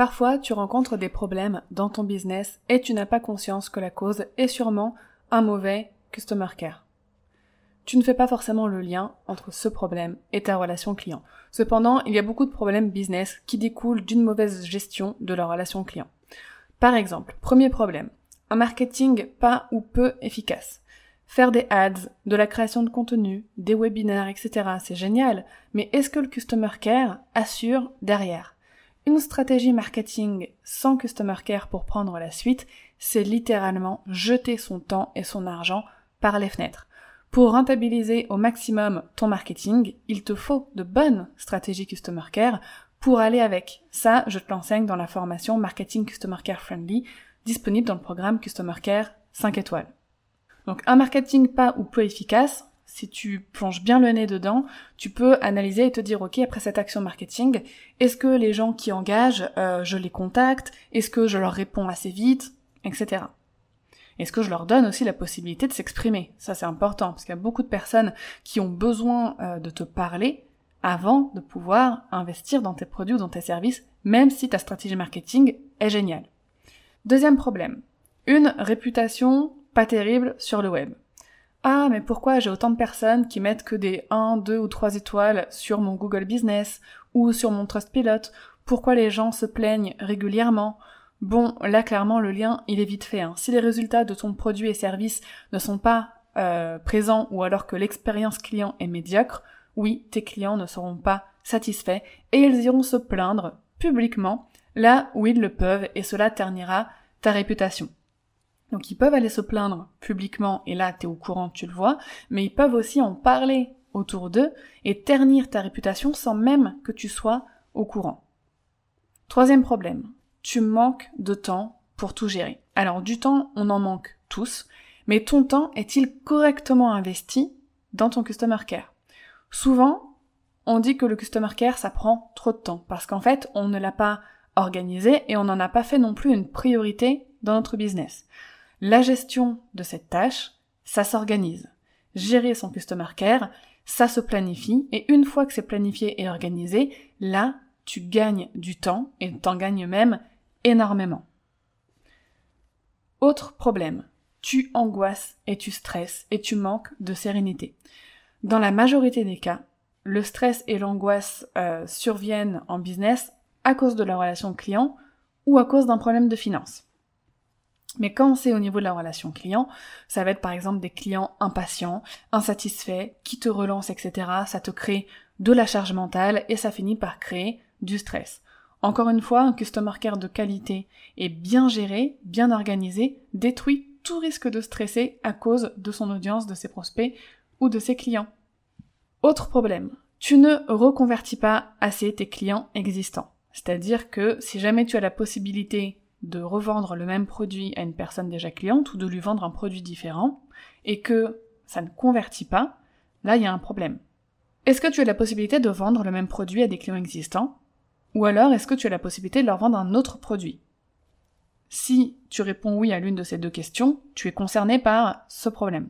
Parfois, tu rencontres des problèmes dans ton business et tu n'as pas conscience que la cause est sûrement un mauvais Customer Care tu ne fais pas forcément le lien entre ce problème et ta relation client. Cependant, il y a beaucoup de problèmes business qui découlent d'une mauvaise gestion de la relation client. Par exemple, premier problème, un marketing pas ou peu efficace. Faire des ads, de la création de contenu, des webinaires, etc. C'est génial, mais est-ce que le Customer Care assure derrière? Une stratégie marketing sans Customer Care pour prendre la suite, c'est littéralement jeter son temps et son argent par les fenêtres. Pour rentabiliser au maximum ton marketing, il te faut de bonnes stratégies Customer Care pour aller avec. Ça, je te l'enseigne dans la formation Marketing Customer Care Friendly, disponible dans le programme Customer Care 5 étoiles. Donc un marketing pas ou peu efficace, si tu plonges bien le nez dedans, tu peux analyser et te dire ok après cette action marketing, est-ce que les gens qui engagent, euh, je les contacte, est-ce que je leur réponds assez vite, etc. Est-ce que je leur donne aussi la possibilité de s'exprimer? Ça c'est important, parce qu'il y a beaucoup de personnes qui ont besoin euh, de te parler avant de pouvoir investir dans tes produits ou dans tes services, même si ta stratégie marketing est géniale. Deuxième problème, une réputation pas terrible sur le web. Ah, mais pourquoi j'ai autant de personnes qui mettent que des 1, 2 ou 3 étoiles sur mon Google Business ou sur mon Trustpilot Pourquoi les gens se plaignent régulièrement? Bon, là clairement le lien il est vite fait. Hein. Si les résultats de ton produit et service ne sont pas euh, présents ou alors que l'expérience client est médiocre, oui, tes clients ne seront pas satisfaits et ils iront se plaindre publiquement là où ils le peuvent et cela ternira ta réputation. Donc ils peuvent aller se plaindre publiquement et là t'es au courant, tu le vois, mais ils peuvent aussi en parler autour d'eux et ternir ta réputation sans même que tu sois au courant. Troisième problème, tu manques de temps pour tout gérer. Alors du temps, on en manque tous, mais ton temps est-il correctement investi dans ton customer care? Souvent, on dit que le customer care, ça prend trop de temps, parce qu'en fait, on ne l'a pas organisé et on n'en a pas fait non plus une priorité dans notre business. La gestion de cette tâche, ça s'organise. Gérer son customer care, ça se planifie, et une fois que c'est planifié et organisé, là, tu gagnes du temps et t'en gagnes même énormément. Autre problème, tu angoisses et tu stresses et tu manques de sérénité. Dans la majorité des cas, le stress et l'angoisse euh, surviennent en business à cause de la relation client ou à cause d'un problème de finance. Mais quand c'est au niveau de la relation client, ça va être par exemple des clients impatients, insatisfaits, qui te relancent, etc. Ça te crée de la charge mentale et ça finit par créer du stress. Encore une fois, un customer care de qualité et bien géré, bien organisé, détruit tout risque de stresser à cause de son audience, de ses prospects ou de ses clients. Autre problème, tu ne reconvertis pas assez tes clients existants. C'est-à-dire que si jamais tu as la possibilité de revendre le même produit à une personne déjà cliente ou de lui vendre un produit différent et que ça ne convertit pas, là il y a un problème. Est-ce que tu as la possibilité de vendre le même produit à des clients existants ou alors, est-ce que tu as la possibilité de leur vendre un autre produit? Si tu réponds oui à l'une de ces deux questions, tu es concerné par ce problème.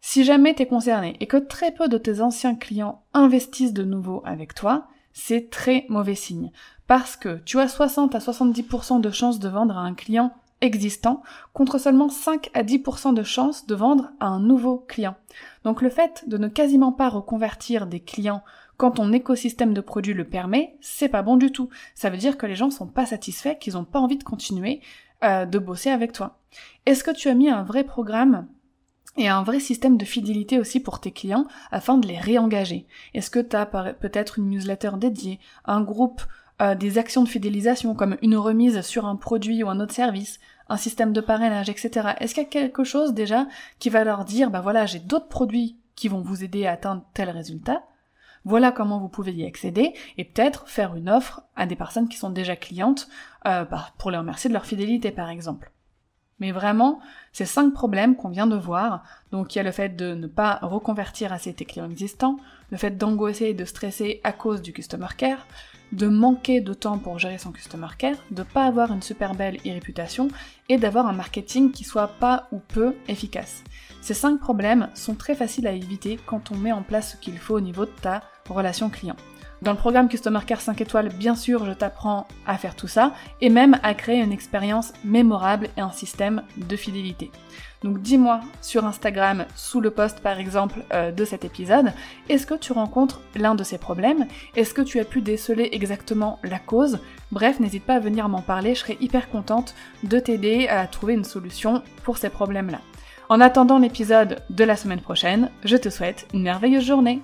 Si jamais tu es concerné et que très peu de tes anciens clients investissent de nouveau avec toi, c'est très mauvais signe. Parce que tu as 60 à 70% de chances de vendre à un client existant contre seulement 5 à 10% de chances de vendre à un nouveau client. Donc le fait de ne quasiment pas reconvertir des clients quand ton écosystème de produits le permet, c'est pas bon du tout. Ça veut dire que les gens sont pas satisfaits, qu'ils ont pas envie de continuer euh, de bosser avec toi. Est-ce que tu as mis un vrai programme et un vrai système de fidélité aussi pour tes clients afin de les réengager Est-ce que tu as peut-être une newsletter dédiée, un groupe, euh, des actions de fidélisation comme une remise sur un produit ou un autre service, un système de parrainage, etc. Est-ce qu'il y a quelque chose déjà qui va leur dire, bah voilà, j'ai d'autres produits qui vont vous aider à atteindre tel résultat. Voilà comment vous pouvez y accéder et peut-être faire une offre à des personnes qui sont déjà clientes euh, bah, pour les remercier de leur fidélité par exemple. Mais vraiment, ces cinq problèmes qu'on vient de voir, donc il y a le fait de ne pas reconvertir assez tes clients existants, le fait d'angoisser et de stresser à cause du customer care, de manquer de temps pour gérer son customer care, de pas avoir une super belle e-réputation et d'avoir un marketing qui soit pas ou peu efficace. Ces cinq problèmes sont très faciles à éviter quand on met en place ce qu'il faut au niveau de ta relation client. Dans le programme Customer Care 5 étoiles, bien sûr, je t'apprends à faire tout ça et même à créer une expérience mémorable et un système de fidélité. Donc dis-moi sur Instagram, sous le post par exemple euh, de cet épisode, est-ce que tu rencontres l'un de ces problèmes? Est-ce que tu as pu déceler exactement la cause? Bref, n'hésite pas à venir m'en parler, je serai hyper contente de t'aider à trouver une solution pour ces problèmes-là. En attendant l'épisode de la semaine prochaine, je te souhaite une merveilleuse journée